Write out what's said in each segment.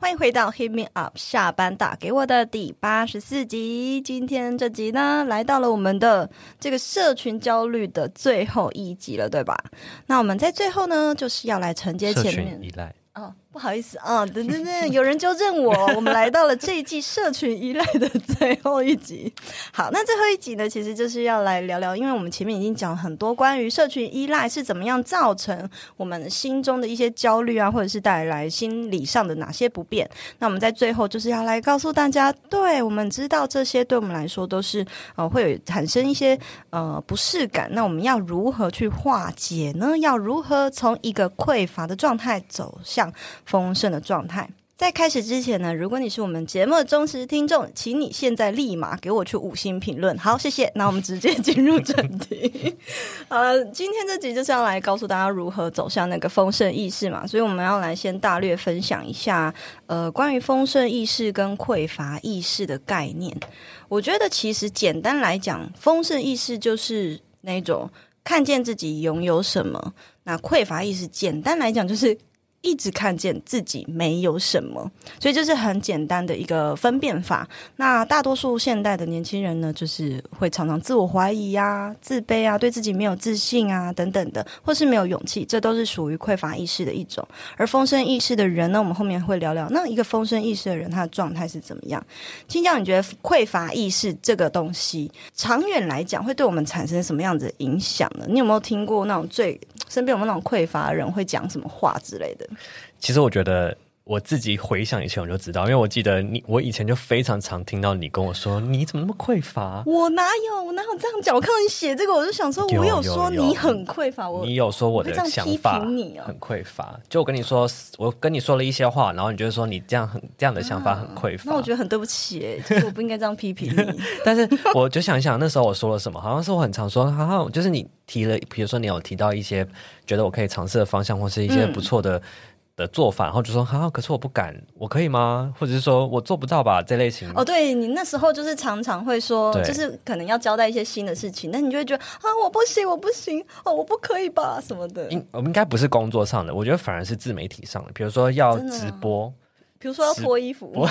欢迎回到 Hit Me Up 下班打给我的第八十四集。今天这集呢，来到了我们的这个社群焦虑的最后一集了，对吧？那我们在最后呢，就是要来承接前面依赖。哦，不好意思啊，等等等，有人纠正我，我们来到了这一季社群依赖的最后一集。好，那最后一集呢，其实就是要来聊聊，因为我们前面已经讲很多关于社群依赖是怎么样造成我们心中的一些焦虑啊，或者是带来心理上的哪些不便。那我们在最后就是要来告诉大家，对，我们知道这些对我们来说都是呃会有产生一些呃不适感。那我们要如何去化解呢？要如何从一个匮乏的状态走向丰盛的状态。在开始之前呢，如果你是我们节目的忠实听众，请你现在立马给我去五星评论。好，谢谢。那我们直接 进入正题。呃，今天这集就是要来告诉大家如何走向那个丰盛意识嘛，所以我们要来先大略分享一下，呃，关于丰盛意识跟匮乏意识的概念。我觉得其实简单来讲，丰盛意识就是那种看见自己拥有什么，那匮乏意识简单来讲就是。一直看见自己没有什么，所以这是很简单的一个分辨法。那大多数现代的年轻人呢，就是会常常自我怀疑啊、自卑啊、对自己没有自信啊等等的，或是没有勇气，这都是属于匮乏意识的一种。而丰盛意识的人呢，我们后面会聊聊，那一个丰盛意识的人，他的状态是怎么样？青教，你觉得匮乏意识这个东西，长远来讲会对我们产生什么样子的影响呢？你有没有听过那种最身边有没有那种匮乏的人会讲什么话之类的？其实我觉得我自己回想以前我就知道，因为我记得你，我以前就非常常听到你跟我说，你怎么那么匮乏？我哪有，我哪有这样讲？我看到你写这个，我就想说，我有说你很匮乏，我你有说我的想法很匮乏，就我跟你说，我跟你说了一些话，然后你就说你这样很这样的想法很匮乏，那我觉得很对不起，哎，其实我不应该这样批评你。但是我就想一想，那时候我说了什么？好像是我很常说，好像就是你提了，比如说你有提到一些觉得我可以尝试的方向，或是一些不错的。嗯的做法，然后就说哈，可是我不敢，我可以吗？或者是说我做不到吧？这类型哦，对你那时候就是常常会说，就是可能要交代一些新的事情，那你就会觉得啊，我不行，我不行，哦，我不可以吧，什么的。应我们应该不是工作上的，我觉得反而是自媒体上的，比如说要直播。比如说要脱衣服，我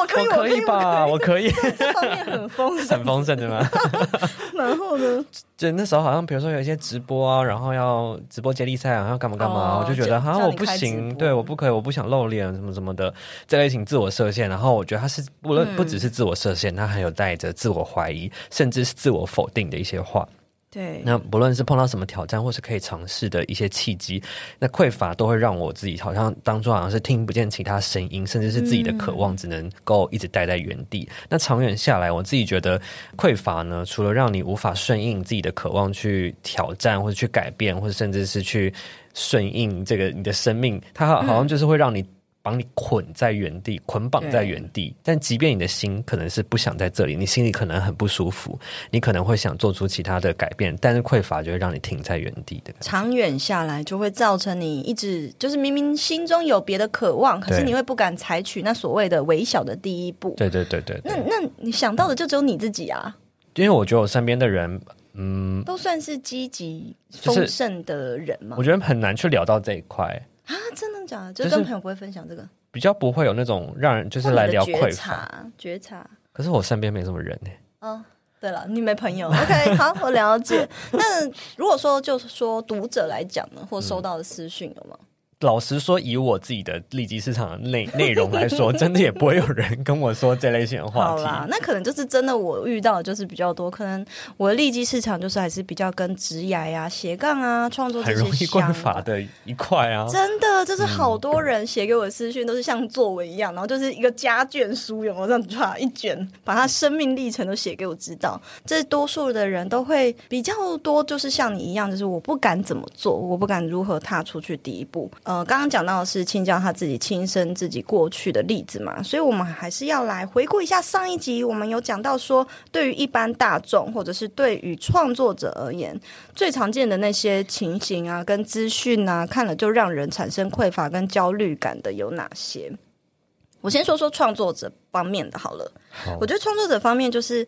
我可以，我可以吧，我可以，这方面很丰盛，很丰盛，对吗？然后呢，就那时候好像，比如说有一些直播啊，然后要直播接力赛啊，要干嘛干嘛，我就觉得好像我不行，对，我不可以，我不想露脸，什么什么的，这类型自我设限。然后我觉得他是不论不只是自我设限，他还有带着自我怀疑，甚至是自我否定的一些话。对，那不论是碰到什么挑战，或是可以尝试的一些契机，那匮乏都会让我自己好像当初好像是听不见其他声音，甚至是自己的渴望只能够一直待在原地。嗯、那长远下来，我自己觉得匮乏呢，除了让你无法顺应自己的渴望去挑战，或者去改变，或者甚至是去顺应这个你的生命，它好好像就是会让你。帮你捆在原地，捆绑在原地。但即便你的心可能是不想在这里，你心里可能很不舒服，你可能会想做出其他的改变，但是匮乏就会让你停在原地的。长远下来，就会造成你一直就是明明心中有别的渴望，可是你会不敢采取那所谓的微小的第一步。对对对对，对。那那你想到的就只有你自己啊？因为我觉得我身边的人，嗯，都算是积极丰盛的人嘛。我觉得很难去聊到这一块。啊，真的假的？就跟朋友不会分享这个，比较不会有那种让人就是来聊匮乏觉察。可是我身边没什么人呢。哦，对了，你没朋友。OK，好，我了解。那如果说就是说读者来讲呢，或收到的私讯有吗？老实说，以我自己的利基市场的内 内容来说，真的也不会有人跟我说这类型的话题。好啦，那可能就是真的，我遇到的就是比较多。可能我的利基市场就是还是比较跟职涯呀、斜杠啊、创作这些很容易匮乏的一块啊。真的，就是好多人写给我的私讯都是像作文一样，然后就是一个家卷书，有没有这样抓一卷，把他生命历程都写给我知道。这多数的人都会比较多，就是像你一样，就是我不敢怎么做，我不敢如何踏出去第一步。呃，刚刚讲到的是青椒他自己亲身自己过去的例子嘛，所以我们还是要来回顾一下上一集，我们有讲到说，对于一般大众或者是对于创作者而言，最常见的那些情形啊，跟资讯啊，看了就让人产生匮乏跟焦虑感的有哪些？我先说说创作者方面的好了，好，我觉得创作者方面就是。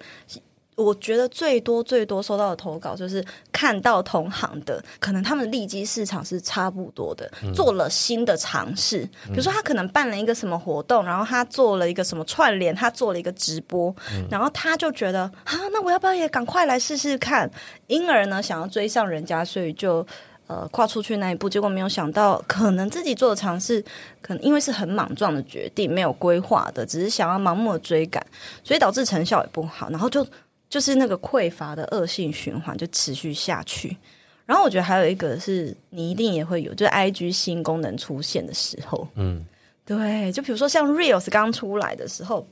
我觉得最多最多收到的投稿就是看到同行的，可能他们的利基市场是差不多的，嗯、做了新的尝试，比如说他可能办了一个什么活动，然后他做了一个什么串联，他做了一个直播，嗯、然后他就觉得啊，那我要不要也赶快来试试看？因而呢，想要追上人家，所以就呃跨出去那一步，结果没有想到，可能自己做的尝试，可能因为是很莽撞的决定，没有规划的，只是想要盲目的追赶，所以导致成效也不好，然后就。就是那个匮乏的恶性循环就持续下去，然后我觉得还有一个是你一定也会有，就是 IG 新功能出现的时候，嗯，对，就比如说像 Reels 刚出来的时候。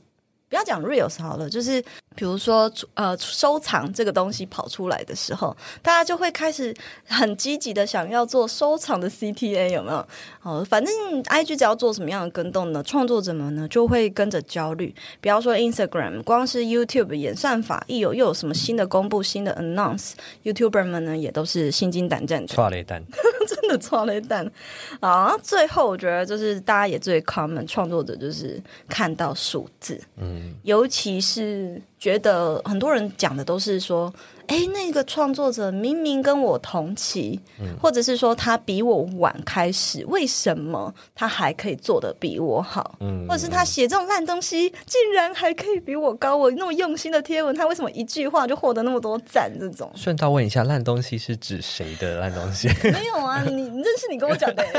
不要讲 reels 好了，就是比如说呃收藏这个东西跑出来的时候，大家就会开始很积极的想要做收藏的 CTA 有没有？哦，反正 IG 只要做什么样的跟动呢，创作者们呢就会跟着焦虑。比方说 Instagram，光是 YouTube 演算法一有又有什么新的公布、新的 announce，YouTuber 们呢也都是心惊胆战。剉咧等，真的剉咧等啊！最后我觉得就是大家也最 common 创作者就是看到数字，嗯。尤其是觉得很多人讲的都是说，哎，那个创作者明明跟我同期，嗯、或者是说他比我晚开始，为什么他还可以做的比我好？嗯，或者是他写这种烂东西，竟然还可以比我高？我那么用心的贴文，他为什么一句话就获得那么多赞？这种顺道问一下，烂东西是指谁的烂东西？没有啊，你认识你跟我讲的。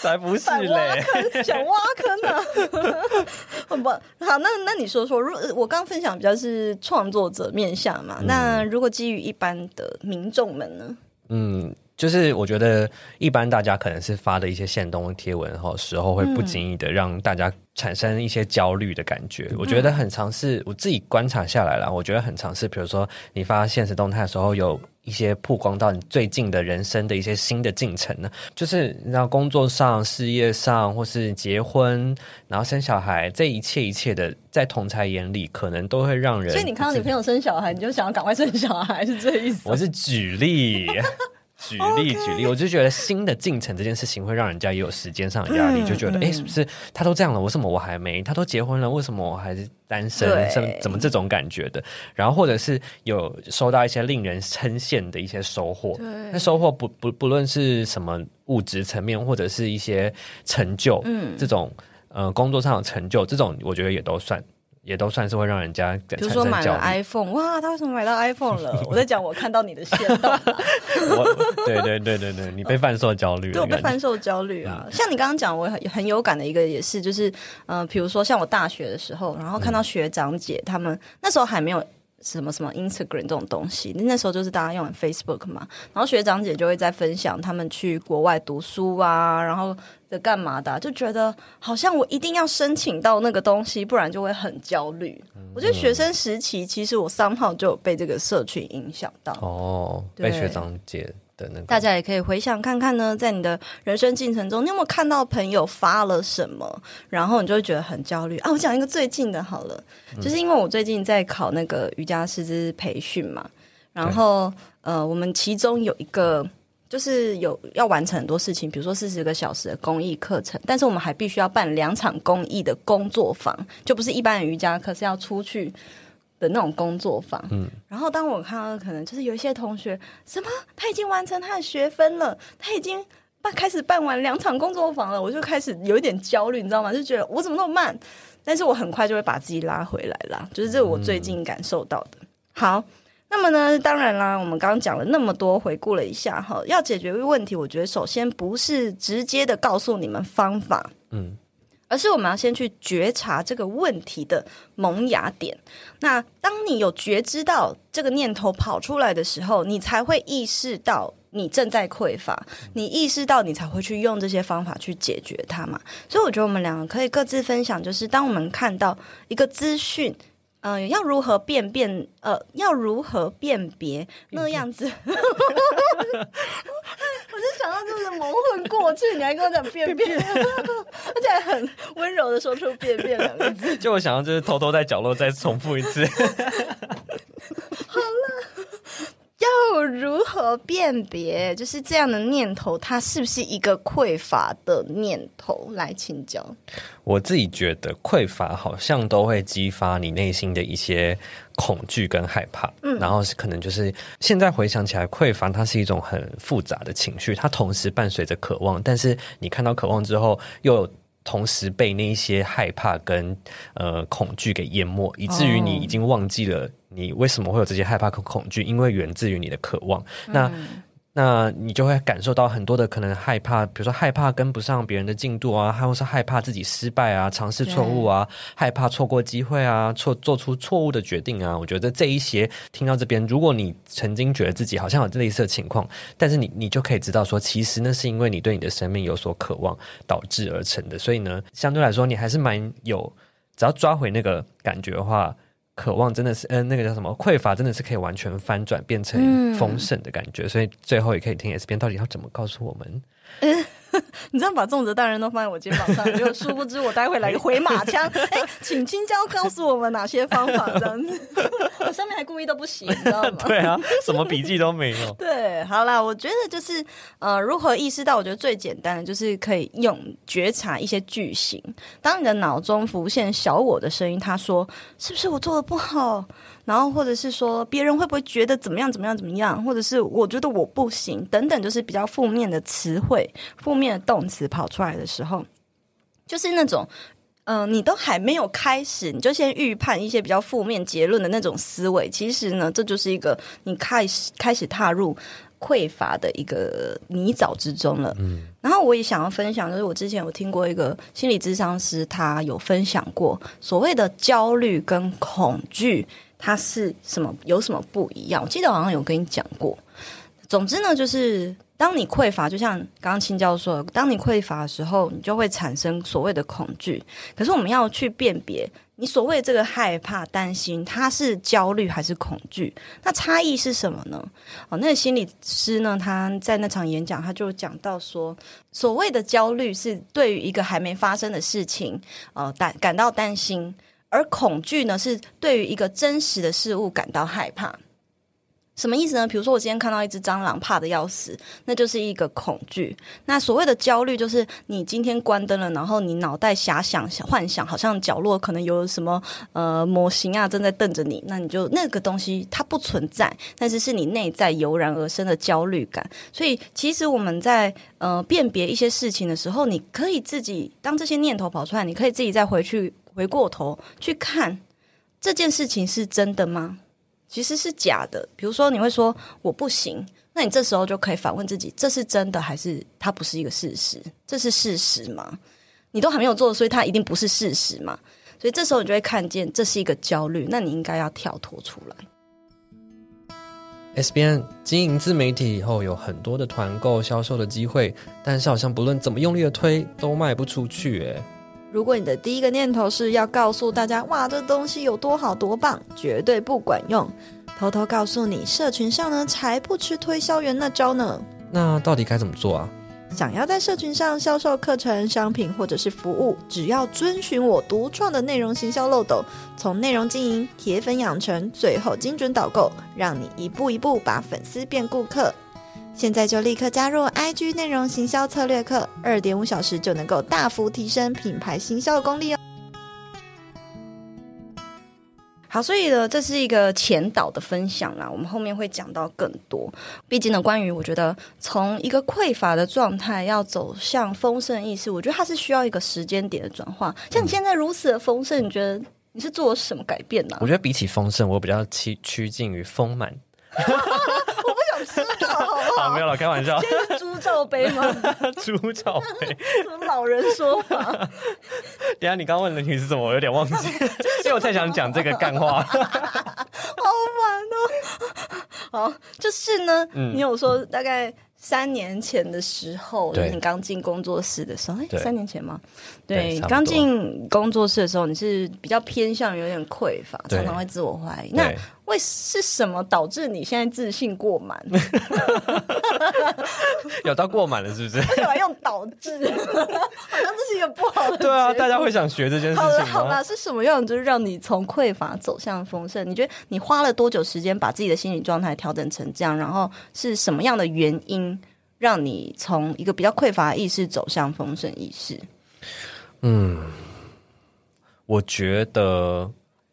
才不是嘞！挖坑，想挖坑呢？不好，那那你说说，如我刚刚分享比较是创作者面向嘛？嗯、那如果基于一般的民众们呢？嗯，就是我觉得一般大家可能是发的一些限动贴文后，时候会不经意的让大家产生一些焦虑的感觉。嗯、我觉得很尝试，我自己观察下来了，我觉得很尝试，比如说你发现实动态的时候有。一些曝光到你最近的人生的一些新的进程呢，就是你知道工作上、事业上，或是结婚，然后生小孩，这一切一切的，在同才眼里，可能都会让人。所以你看到女朋友生小孩，你就想要赶快生小孩，是这意思？我是举例。举例举例，我就觉得新的进程这件事情会让人家也有时间上的压力，就觉得哎，是不是他都这样了，为什么我还没？他都结婚了，为什么我还是单身？怎怎么这种感觉的？然后或者是有收到一些令人称羡的一些收获，那收获不不不论是什么物质层面，或者是一些成就，嗯，这种呃工作上的成就，这种我觉得也都算。也都算是会让人家，比如说买了 iPhone，哇，他为什么买到 iPhone 了？我在讲，我看到你的线动，对对对对对，你被贩售焦虑了，对，我被贩售焦虑啊。像你刚刚讲，我很很有感的一个也是，就是嗯、呃，比如说像我大学的时候，然后看到学长姐他们、嗯、那时候还没有什么什么 Instagram 这种东西，那时候就是大家用 Facebook 嘛，然后学长姐就会在分享他们去国外读书啊，然后。干嘛的？就觉得好像我一定要申请到那个东西，不然就会很焦虑。嗯、我觉得学生时期其实我 somehow 就有被这个社群影响到。哦，被学长姐的那个。大家也可以回想看看呢，在你的人生进程中，你有没有看到朋友发了什么，然后你就会觉得很焦虑啊？我讲一个最近的好了，嗯、就是因为我最近在考那个瑜伽师资培训嘛，然后呃，我们其中有一个。就是有要完成很多事情，比如说四十个小时的公益课程，但是我们还必须要办两场公益的工作坊，就不是一般的瑜伽课，是要出去的那种工作坊。嗯，然后当我看到可能就是有一些同学，什么他已经完成他的学分了，他已经办开始办完两场工作坊了，我就开始有一点焦虑，你知道吗？就觉得我怎么那么慢？但是我很快就会把自己拉回来啦，就是这是我最近感受到的。好。那么呢，当然啦，我们刚刚讲了那么多，回顾了一下哈，要解决问题，我觉得首先不是直接的告诉你们方法，嗯，而是我们要先去觉察这个问题的萌芽点。那当你有觉知到这个念头跑出来的时候，你才会意识到你正在匮乏，你意识到你才会去用这些方法去解决它嘛。所以我觉得我们两个可以各自分享，就是当我们看到一个资讯。嗯、呃，要如何辨辨？呃，要如何辨别那样子？我就想到就是蒙混过去，你还跟我讲 便便，而且还很温柔的说出“便便”两个字。就我想要，就是偷偷在角落再重复一次。好了，要如何辨别就是这样的念头，它是不是一个匮乏的念头？来请教。我自己觉得匮乏好像都会激发你内心的一些恐惧跟害怕，嗯，然后是可能就是现在回想起来，匮乏它是一种很复杂的情绪，它同时伴随着渴望，但是你看到渴望之后，又同时被那一些害怕跟呃恐惧给淹没，以至于你已经忘记了你为什么会有这些害怕和恐惧，因为源自于你的渴望，那。嗯那那你就会感受到很多的可能害怕，比如说害怕跟不上别人的进度啊，或是害怕自己失败啊，尝试错误啊，害怕错过机会啊，错做出错误的决定啊。我觉得这一些听到这边，如果你曾经觉得自己好像有类似的情况，但是你你就可以知道说，其实那是因为你对你的生命有所渴望导致而成的。所以呢，相对来说，你还是蛮有，只要抓回那个感觉的话。渴望真的是，嗯、呃，那个叫什么？匮乏真的是可以完全翻转，变成丰盛的感觉。嗯、所以最后也可以听 S 边到底要怎么告诉我们。嗯 你这样把重责大人都放在我肩膀上，就殊不知我待会来个回马枪。哎、欸，请青椒告诉我们哪些方法，这样子。我上面还故意都不写，你知道吗？对啊，什么笔记都没有。对，好啦，我觉得就是呃，如何意识到？我觉得最简单的就是可以用觉察一些句型。当你的脑中浮现小我的声音，他说：“是不是我做的不好？”然后或者是说别人会不会觉得怎么样怎么样怎么样？或者是我觉得我不行等等，就是比较负面的词汇、负面的动词跑出来的时候，就是那种嗯、呃，你都还没有开始，你就先预判一些比较负面结论的那种思维。其实呢，这就是一个你开始开始踏入匮乏的一个泥沼之中了。嗯，然后我也想要分享，就是我之前有听过一个心理咨商师，他有分享过所谓的焦虑跟恐惧。它是什么？有什么不一样？我记得好像有跟你讲过。总之呢，就是当你匮乏，就像刚刚青椒说的，当你匮乏的时候，你就会产生所谓的恐惧。可是我们要去辨别，你所谓这个害怕、担心，它是焦虑还是恐惧？那差异是什么呢？哦，那个心理师呢，他在那场演讲，他就讲到说，所谓的焦虑是对于一个还没发生的事情，呃，感感到担心。而恐惧呢，是对于一个真实的事物感到害怕。什么意思呢？比如说，我今天看到一只蟑螂，怕得要死，那就是一个恐惧。那所谓的焦虑，就是你今天关灯了，然后你脑袋遐想、幻想，好像角落可能有什么呃模型啊正在瞪着你，那你就那个东西它不存在，但是是你内在油然而生的焦虑感。所以，其实我们在呃辨别一些事情的时候，你可以自己当这些念头跑出来，你可以自己再回去。回过头去看这件事情是真的吗？其实是假的。比如说，你会说我不行，那你这时候就可以反问自己：这是真的还是它不是一个事实？这是事实吗？你都还没有做，所以它一定不是事实嘛？所以这时候你就会看见这是一个焦虑，那你应该要跳脱出来。S B N 经营自媒体以后，有很多的团购销售的机会，但是好像不论怎么用力的推，都卖不出去，诶。如果你的第一个念头是要告诉大家，哇，这东西有多好多棒，绝对不管用。偷偷告诉你，社群上呢才不吃推销员那招呢。那到底该怎么做啊？想要在社群上销售课程、商品或者是服务，只要遵循我独创的内容行销漏斗，从内容经营、铁粉养成，最后精准导购，让你一步一步把粉丝变顾客。现在就立刻加入 IG 内容行销策略课，二点五小时就能够大幅提升品牌行销的功力哦。好，所以呢，这是一个前导的分享啦，我们后面会讲到更多。毕竟呢，关于我觉得从一个匮乏的状态要走向丰盛意识，我觉得它是需要一个时间点的转化。像你现在如此的丰盛，你觉得你是做了什么改变呢？我觉得比起丰盛，我比较趋趋近于丰满。好不好？好，没有了，开玩笑。这是猪罩杯吗？猪罩杯，什么老人说法？等下你刚问的问题是什么？我有点忘记，因为我太想讲这个干话。好烦哦！好，就是呢，嗯、你有说大概三年前的时候，对就是你刚进工作室的时候，哎对，三年前吗？对，刚进工作室的时候，你是比较偏向于有点匮乏，常常会自我怀疑。那为是什么导致你现在自信过满？有到过满了是不是？为什么用导致？好像这是一个不好的。对啊，大家会想学这件事情？好了好了，是什么样就是让你从匮乏走向丰盛？你觉得你花了多久时间把自己的心理状态调整成这样？然后是什么样的原因让你从一个比较匮乏意识走向丰盛意识？嗯，我觉得。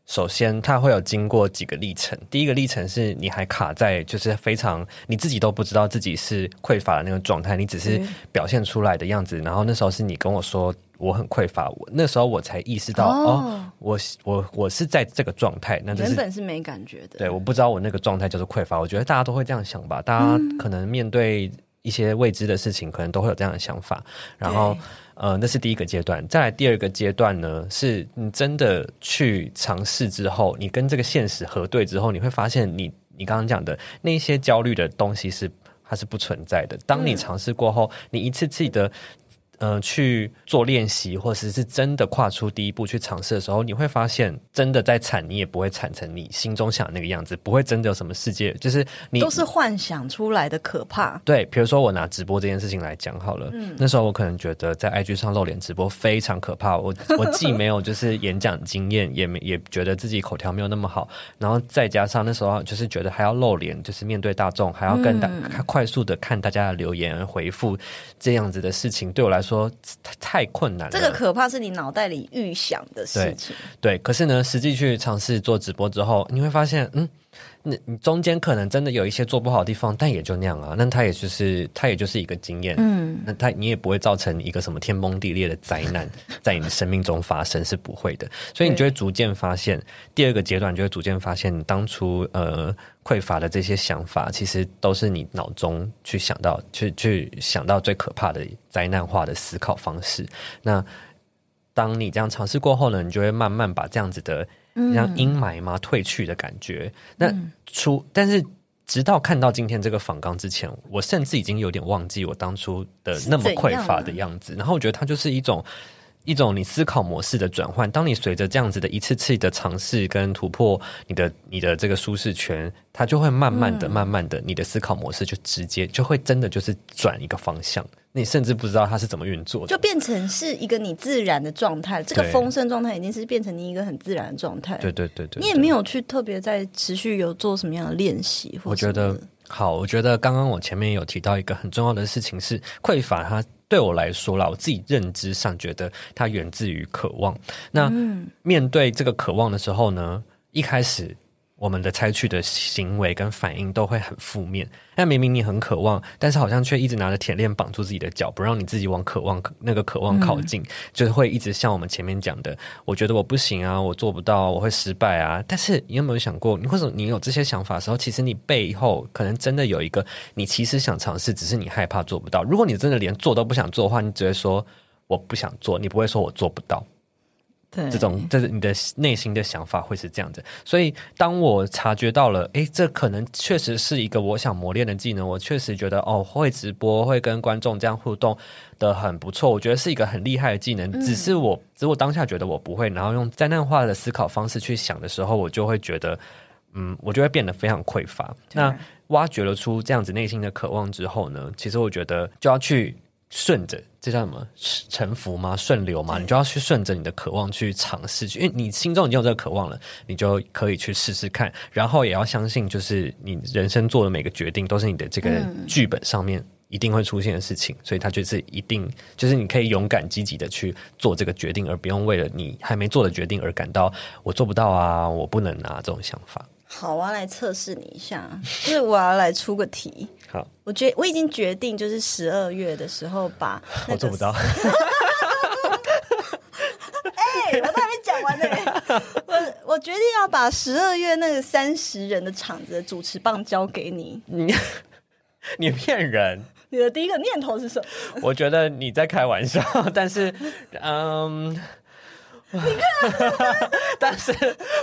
首先，它会有经过几个历程。第一个历程是你还卡在就是非常你自己都不知道自己是匮乏的那个状态，你只是表现出来的样子。然后那时候是你跟我说我很匮乏，我那时候我才意识到哦，哦，我我我是在这个状态。那原本是没感觉的，对，我不知道我那个状态就是匮乏。我觉得大家都会这样想吧，大家可能面对一些未知的事情，可能都会有这样的想法。然后。呃，那是第一个阶段。再来第二个阶段呢，是你真的去尝试之后，你跟这个现实核对之后，你会发现你，你你刚刚讲的那些焦虑的东西是它是不存在的。当你尝试过后，嗯、你一次次的。呃，去做练习，或者是真的跨出第一步去尝试的时候，你会发现，真的再惨，你也不会惨成你心中想的那个样子，不会真的有什么世界，就是你都是幻想出来的可怕。对，比如说我拿直播这件事情来讲好了，嗯，那时候我可能觉得在 IG 上露脸直播非常可怕，我 我既没有就是演讲经验，也没也觉得自己口条没有那么好，然后再加上那时候就是觉得还要露脸，就是面对大众，还要跟大、嗯、快速的看大家的留言回复，这样子的事情对我来说。说太困难了，这个可怕是你脑袋里预想的事情。对，对，可是呢，实际去尝试做直播之后，你会发现，嗯。那你中间可能真的有一些做不好的地方，但也就那样啊。那它也就是它也就是一个经验，嗯。那它你也不会造成一个什么天崩地裂的灾难在你的生命中发生，是不会的。所以你就会逐渐发现，第二个阶段就会逐渐发现，你当初呃匮乏的这些想法，其实都是你脑中去想到、去去想到最可怕的灾难化的思考方式。那当你这样尝试过后呢，你就会慢慢把这样子的。让阴霾嘛褪去的感觉。那出，但是直到看到今天这个访纲之前，我甚至已经有点忘记我当初的那么匮乏的样子。然后我觉得它就是一种一种你思考模式的转换。当你随着这样子的一次次的尝试跟突破，你的你的这个舒适圈，它就会慢慢的、慢慢的，你的思考模式就直接就会真的就是转一个方向。你甚至不知道它是怎么运作的，就变成是一个你自然的状态。这个丰盛状态已经是变成你一个很自然的状态。对对对对，对，你也没有去特别在持续有做什么样的练习。我觉得好，我觉得刚刚我前面有提到一个很重要的事情是匮乏，它对我来说啦，我自己认知上觉得它源自于渴望。那面对这个渴望的时候呢，一开始。我们的采取的行为跟反应都会很负面。那明明你很渴望，但是好像却一直拿着铁链绑住自己的脚，不让你自己往渴望那个渴望靠近，嗯，就是会一直像我们前面讲的，我觉得我不行啊，我做不到，我会失败啊。但是你有没有想过，你或者你有这些想法的时候，其实你背后可能真的有一个，你其实想尝试，只是你害怕做不到。如果你真的连做都不想做的话，你只会说我不想做，你不会说我做不到。对，这种，这是你的内心的想法会是这样子，所以当我察觉到了，诶，这可能确实是一个我想磨练的技能，我确实觉得哦，会直播，会跟观众这样互动的很不错，我觉得是一个很厉害的技能。只是我，只是我当下觉得我不会，然后用灾难化的思考方式去想的时候，我就会觉得，嗯，我就会变得非常匮乏。那挖掘了出这样子内心的渴望之后呢，其实我觉得就要去。顺着，这叫什么？臣服吗？顺流吗？你就要去顺着你的渴望去尝试去，因为你心中已经有这个渴望了，你就可以去试试看。然后也要相信，就是你人生做的每个决定，都是你的这个剧本上面一定会出现的事情。嗯、所以它就是一定，就是你可以勇敢积极的去做这个决定，而不用为了你还没做的决定而感到我做不到啊，我不能啊这种想法。好，我要来测试你一下，就是我要来出个题。好，我决我已经决定，就是十二月的时候把 我做不到。哎、欸，我都还没讲完呢。我我决定要把十二月那个三十人的场子的主持棒交给你。你 你骗人！你的第一个念头是什么？我觉得你在开玩笑，但是嗯。你看，但是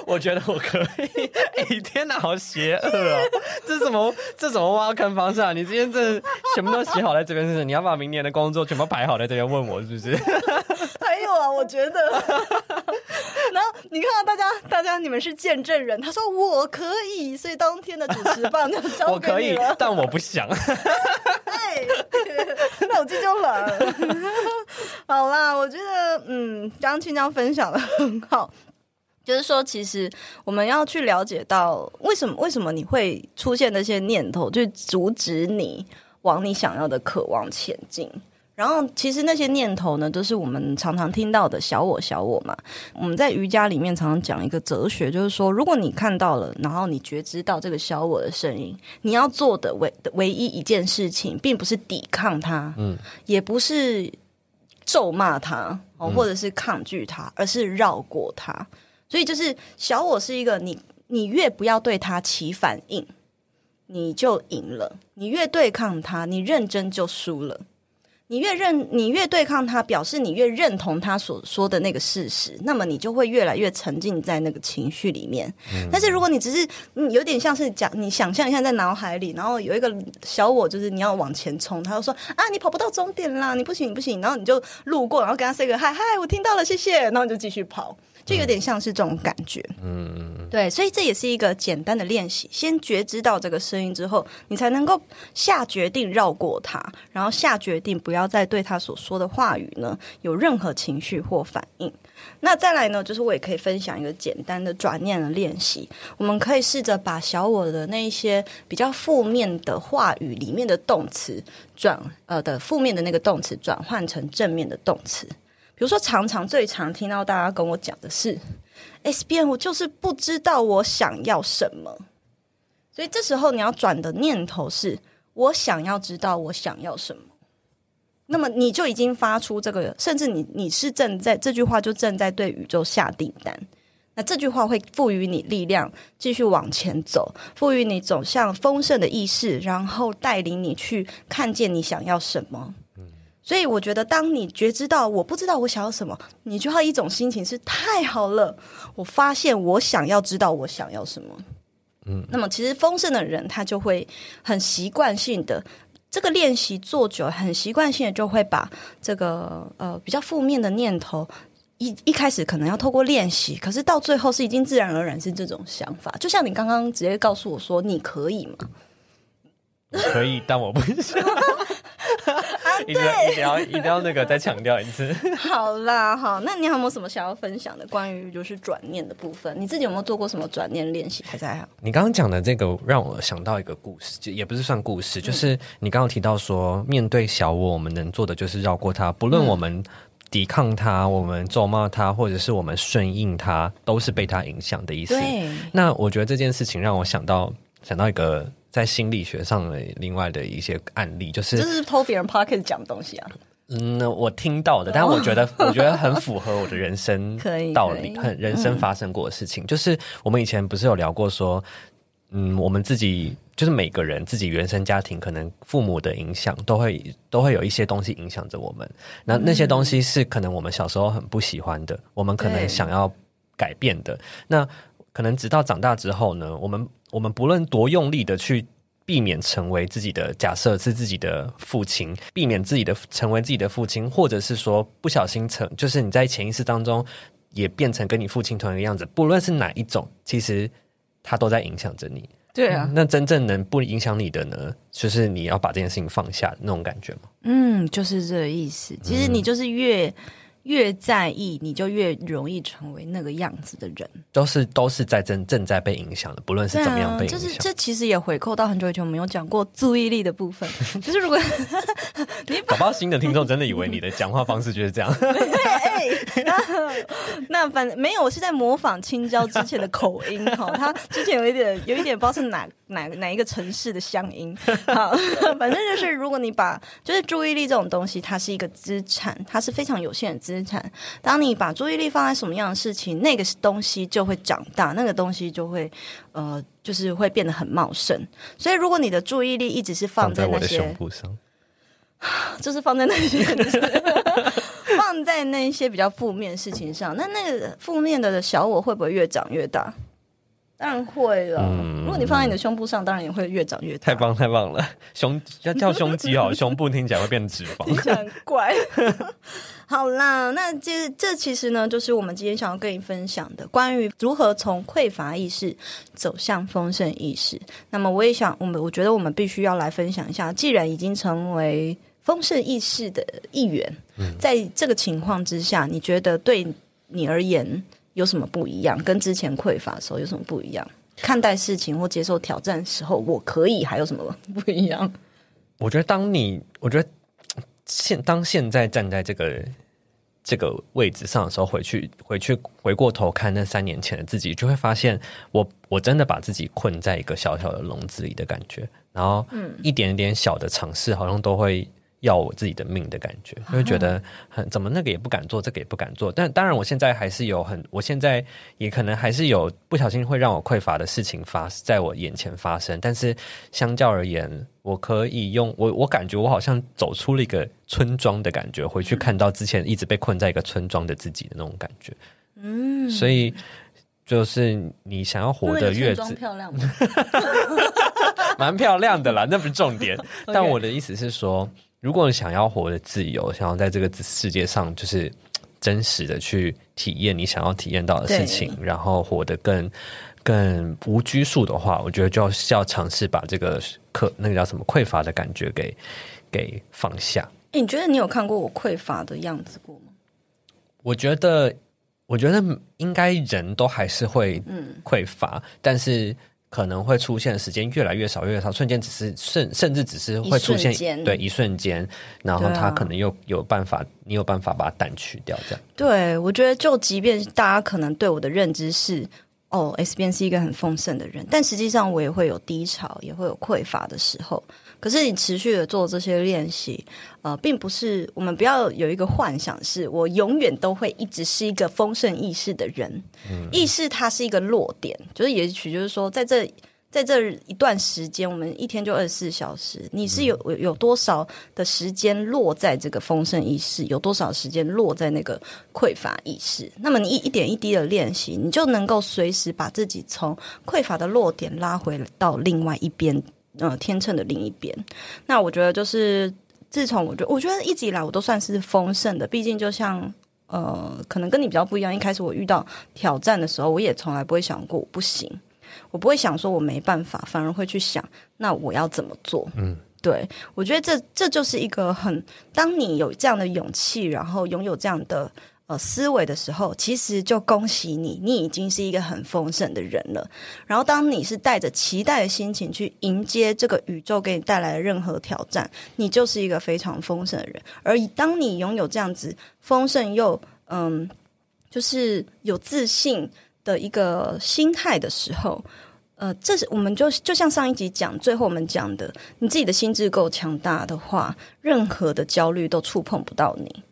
我觉得我可以。哎、天哪，好邪恶啊！这是什么？这怎么挖坑方式啊？你今天这全部都写好在这边，是不是？你要把明年的工作全部排好在这边问我，是不是？啊，我觉得。然后你看到大家，大家你们是见证人，他说我可以，所以当天的主持棒就交给你了。我可以，但我不想。哎，那我这就冷。好啦，我觉得嗯，刚刚青江分享的很好。就是说，其实我们要去了解到，为什么为什么你会出现那些念头，去阻止你往你想要的渴望前进。然后，其实那些念头呢，都是我们常常听到的小我、小我嘛。我们在瑜伽里面常常讲一个哲学，就是说，如果你看到了，然后你觉知到这个小我的声音，你要做的唯唯一一件事情，并不是抵抗它，嗯，也不是咒骂它，哦，或者是抗拒它，而是绕过它。所以就是小我是一个你，你越不要对它起反应，你就赢了；你越对抗它，你认真就输了。你越认，你越对抗他，表示你越认同他所说的那个事实，那么你就会越来越沉浸在那个情绪里面。嗯、但是如果你只是，嗯，有点像是讲，你想象一下在脑海里，然后有一个小我，就是你要往前冲，他就说啊，你跑不到终点啦，你不行，你不行，然后你就路过，然后跟他 say 个嗨嗨，我听到了，谢谢，然后你就继续跑。就有点像是这种感觉，嗯，对，所以这也是一个简单的练习。先觉知到这个声音之后，你才能够下决定绕过它，然后下决定不要再对他所说的话语呢有任何情绪或反应。那再来呢，就是我也可以分享一个简单的转念的练习。我们可以试着把小我的那一些比较负面的话语里面的动词转呃的负面的那个动词转换成正面的动词。比如说，常常最常听到大家跟我讲的是，S 编，我就是不知道我想要什么。所以这时候你要转的念头是，我想要知道我想要什么。那么你就已经发出这个，甚至你你是正在这句话就正在对宇宙下订单。那这句话会赋予你力量，继续往前走，赋予你走向丰盛的意识，然后带领你去看见你想要什么。所以我觉得，当你觉知到我不知道我想要什么，你就要一种心情是太好了。我发现我想要知道我想要什么。嗯，那么其实丰盛的人他就会很习惯性的这个练习做久，很习惯性的就会把这个呃比较负面的念头一一开始可能要透过练习，可是到最后是已经自然而然是这种想法。就像你刚刚直接告诉我说，你可以吗？可以，但我不想。啊、一定要一定要一定要那个再强调一次。好啦，好，那你还有没有什么想要分享的关于就是转念的部分？你自己有没有做过什么转念练习？还在？你刚刚讲的这个让我想到一个故事，就也不是算故事，就是你刚刚提到说，面对小我，我们能做的就是绕过它，不论我们抵抗它，我们咒骂它，或者是我们顺应它，都是被它影响的意思。对。那我觉得这件事情让我想到想到一个。在心理学上的另外的一些案例，就是这是偷别人 pocket 讲的东西啊。嗯，我听到的，但是我觉得 我觉得很符合我的人生 道理，很人生发生过的事情。就是我们以前不是有聊过说，嗯，我们自己就是每个人自己原生家庭可能父母的影响，都会都会有一些东西影响着我们。那那些东西是可能我们小时候很不喜欢的，我们可能想要改变的。那可能直到长大之后呢，我们。我们不论多用力的去避免成为自己的假设是自己的父亲，避免自己的成为自己的父亲，或者是说不小心成，就是你在潜意识当中也变成跟你父亲同一个样子。不论是哪一种，其实他都在影响着你。对啊，嗯，那真正能不影响你的呢？就是你要把这件事情放下那种感觉吗？嗯，就是这个意思。其实你就是越。越在意，你就越容易成为那个样子的人。都是都是在正正在被影响的，不论是怎么样被影响。就是这其实也回扣到很久以前我们有讲过注意力的部分。就是如果 你搞不好新的听众真的以为你的讲话方式就是这样。对，那那反正没有，我是在模仿青椒之前的口音哈。他之前有一点有一点不知道是哪哪哪一个城市的乡音。好，反正就是如果你把就是注意力这种东西，它是一个资产，它是非常有限的资。产，当你把注意力放在什么样的事情，那个东西就会长大，那个东西就会呃，就是会变得很茂盛。所以，如果你的注意力一直是放在那些，放在我的胸部上，就是放在那些，放在那些比较负面的事情上，那那个负面的小我会不会越长越大？当然会了。嗯、如果你放在你的胸部上，当然也会越长越大。太棒太棒了，胸要叫 胸肌哦，胸部听起来会变脂肪，听起来很怪。好啦，那这这其实呢，就是我们今天想要跟你分享的，关于如何从匮乏意识走向丰盛意识。那么，我也想，我们我觉得我们必须要来分享一下，既然已经成为丰盛意识的一员，嗯、在这个情况之下，你觉得对你而言？有什么不一样？跟之前匮乏的时候有什么不一样？看待事情或接受挑战的时候，我可以还有什么不一样？我觉得，当你我觉得现当现在站在这个这个位置上的时候，回去回去回过头看那三年前的自己，就会发现我我真的把自己困在一个小小的笼子里的感觉，然后嗯，一点点小的尝试，好像都会。要我自己的命的感觉，就会觉得很怎么那个也不敢做，这个也不敢做。但当然，我现在还是有很，我现在也可能还是有不小心会让我匮乏的事情发在我眼前发生。但是相较而言，我可以用我我感觉我好像走出了一个村庄的感觉，回去看到之前一直被困在一个村庄的自己的那种感觉。嗯，所以就是你想要活得越漂亮，蛮漂亮的啦，那不是重点。但我的意思是说。如果你想要活得自由，想要在这个世界上就是 真实的去体验你想要体验到的事情，然后活得更更无拘束的话，我觉得就要要尝试把这个匮那个叫什么匮乏的感觉给给放下。欸，你觉得你有看过我匮乏的样子过吗？我觉得，我觉得应该人都还是会匮乏，嗯，但是。可能会出现的时间越来越少，越来越少，瞬间只是甚甚至只是会出现对一瞬间，然后他可能又有办法，啊、你有办法把它淡去掉，这样。对，我觉得就即便大家可能对我的认知是，哦，S 边是一个很丰盛的人，但实际上我也会有低潮，也会有匮乏的时候。可是你持续的做这些练习，呃，并不是我们不要有一个幻想，是我永远都会一直是一个丰盛意识的人。嗯，意识它是一个落点，就是也许就是说，在这在这一段时间，我们一天就二十四小时，你是有有多少的时间落在这个丰盛意识，有多少时间落在那个匮乏意识？那么你一一点一滴的练习，你就能够随时把自己从匮乏的落点拉回到另外一边。呃，天秤的另一边，那我觉得就是自从我觉得，我觉得一直以来我都算是丰盛的。毕竟就像呃，可能跟你比较不一样。一开始我遇到挑战的时候，我也从来不会想过我不行，我不会想说我没办法，反而会去想那我要怎么做。嗯，对，我觉得这这就是一个很，当你有这样的勇气，然后拥有这样的。呃，思维的时候，其实就恭喜你，你已经是一个很丰盛的人了。然后，当你是带着期待的心情去迎接这个宇宙给你带来的任何挑战，你就是一个非常丰盛的人。而当你拥有这样子丰盛又嗯，就是有自信的一个心态的时候，呃，这是我们就就像上一集讲，最后我们讲的，你自己的心智够强大的话，任何的焦虑都触碰不到你。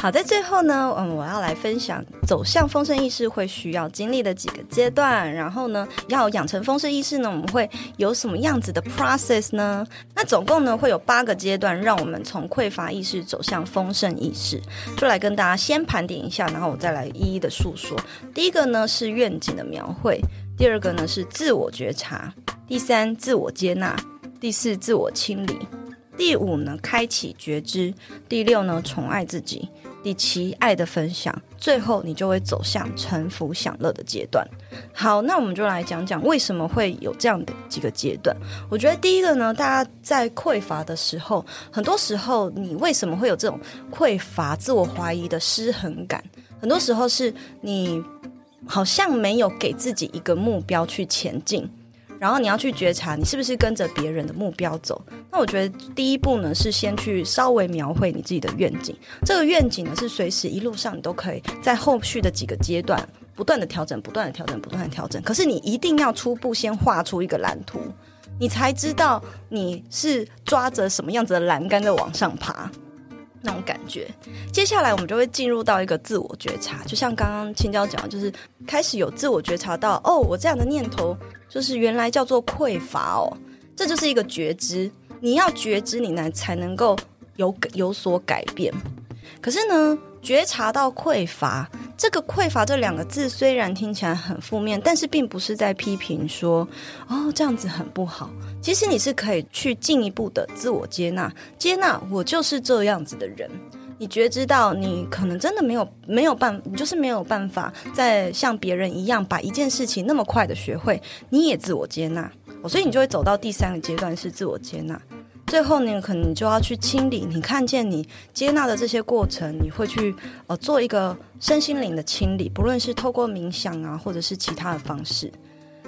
好，在最后呢，嗯，我要来分享走向丰盛意识会需要经历的几个阶段，然后呢，要养成丰盛意识呢，我们会有什么样子的 process 呢？那总共呢会有八个阶段，让我们从匮乏意识走向丰盛意识，就来跟大家先盘点一下，然后我再来一一的诉说。第一个呢是愿景的描绘，第二个呢是自我觉察，第三自我接纳，第四自我清理，第五呢开启觉知，第六呢宠爱自己。第七，爱的分享，最后你就会走向臣服享乐的阶段。好，那我们就来讲讲为什么会有这样的几个阶段。我觉得第一个呢，大家在匮乏的时候，很多时候你为什么会有这种匮乏、自我怀疑的失衡感？很多时候是你好像没有给自己一个目标去前进。然后你要去觉察，你是不是跟着别人的目标走？那我觉得第一步呢，是先去稍微描绘你自己的愿景。这个愿景呢，是随时一路上你都可以在后续的几个阶段不断的调整，不断的调整，不断的调整。可是你一定要初步先画出一个蓝图，你才知道你是抓着什么样子的栏杆在往上爬。那种感觉，接下来我们就会进入到一个自我觉察，就像刚刚青椒讲的，就是开始有自我觉察到，哦，我这样的念头就是原来叫做匮乏哦，这就是一个觉知。你要觉知，你呢才能够有有所改变。可是呢，觉察到匮乏，这个匮乏这两个字虽然听起来很负面，但是并不是在批评说哦这样子很不好。其实你是可以去进一步的自我接纳，接纳我就是这样子的人。你觉知到你可能真的没有没有办，你就是没有办法再像别人一样把一件事情那么快的学会，你也自我接纳，所以你就会走到第三个阶段是自我接纳。最后呢，可能就要去清理你看见你接纳的这些过程，你会去呃做一个身心灵的清理，不论是透过冥想啊，或者是其他的方式。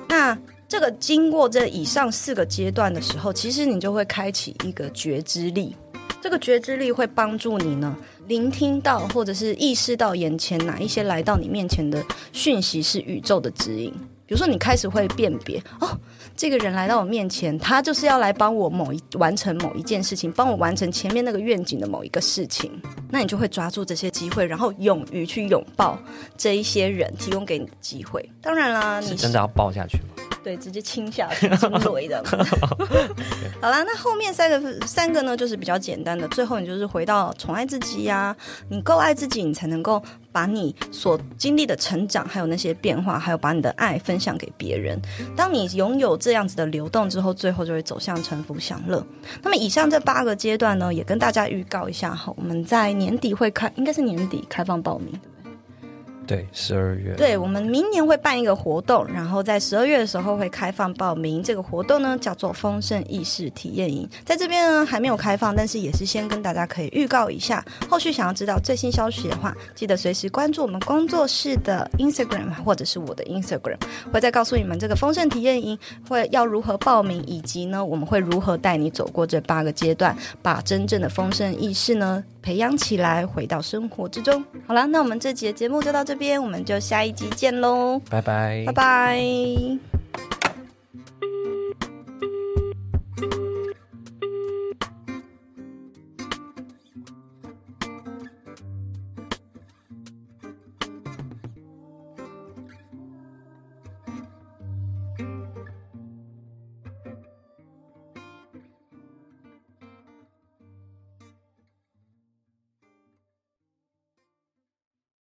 那这个经过这以上四个阶段的时候，其实你就会开启一个觉知力。这个觉知力会帮助你呢，聆听到或者是意识到眼前哪一些来到你面前的讯息是宇宙的指引。比如说，你开始会辨别哦。这个人来到我面前，他就是要来帮我某一完成某一件事情，帮我完成前面那个愿景的某一个事情。那你就会抓住这些机会，然后勇于去拥抱这一些人提供给你的机会。当然啦，你是真的要抱下去吗？对，直接亲下去，亲雷的。好啦，那后面三个三个呢，就是比较简单的。最后，你就是回到宠爱自己呀、啊，你够爱自己，你才能够把你所经历的成长，还有那些变化，还有把你的爱分享给别人。当你拥有这样子的流动之后，最后就会走向沉浮享乐。那么，以上这八个阶段呢，也跟大家预告一下哈，我们在年底会开，应该是年底开放报名。对，十二月。对，我们明年会办一个活动，然后在十二月的时候会开放报名。这个活动呢叫做丰盛意识体验营，在这边呢还没有开放，但是也是先跟大家可以预告一下。后续想要知道最新消息的话，记得随时关注我们工作室的 Instagram 或者是我的 Instagram，会再告诉你们这个丰盛体验营会要如何报名，以及呢我们会如何带你走过这八个阶段，把真正的丰盛意识呢培养起来，回到生活之中。好了，那我们这集的节目就到这边，我们就下一集见喽，拜拜，拜拜。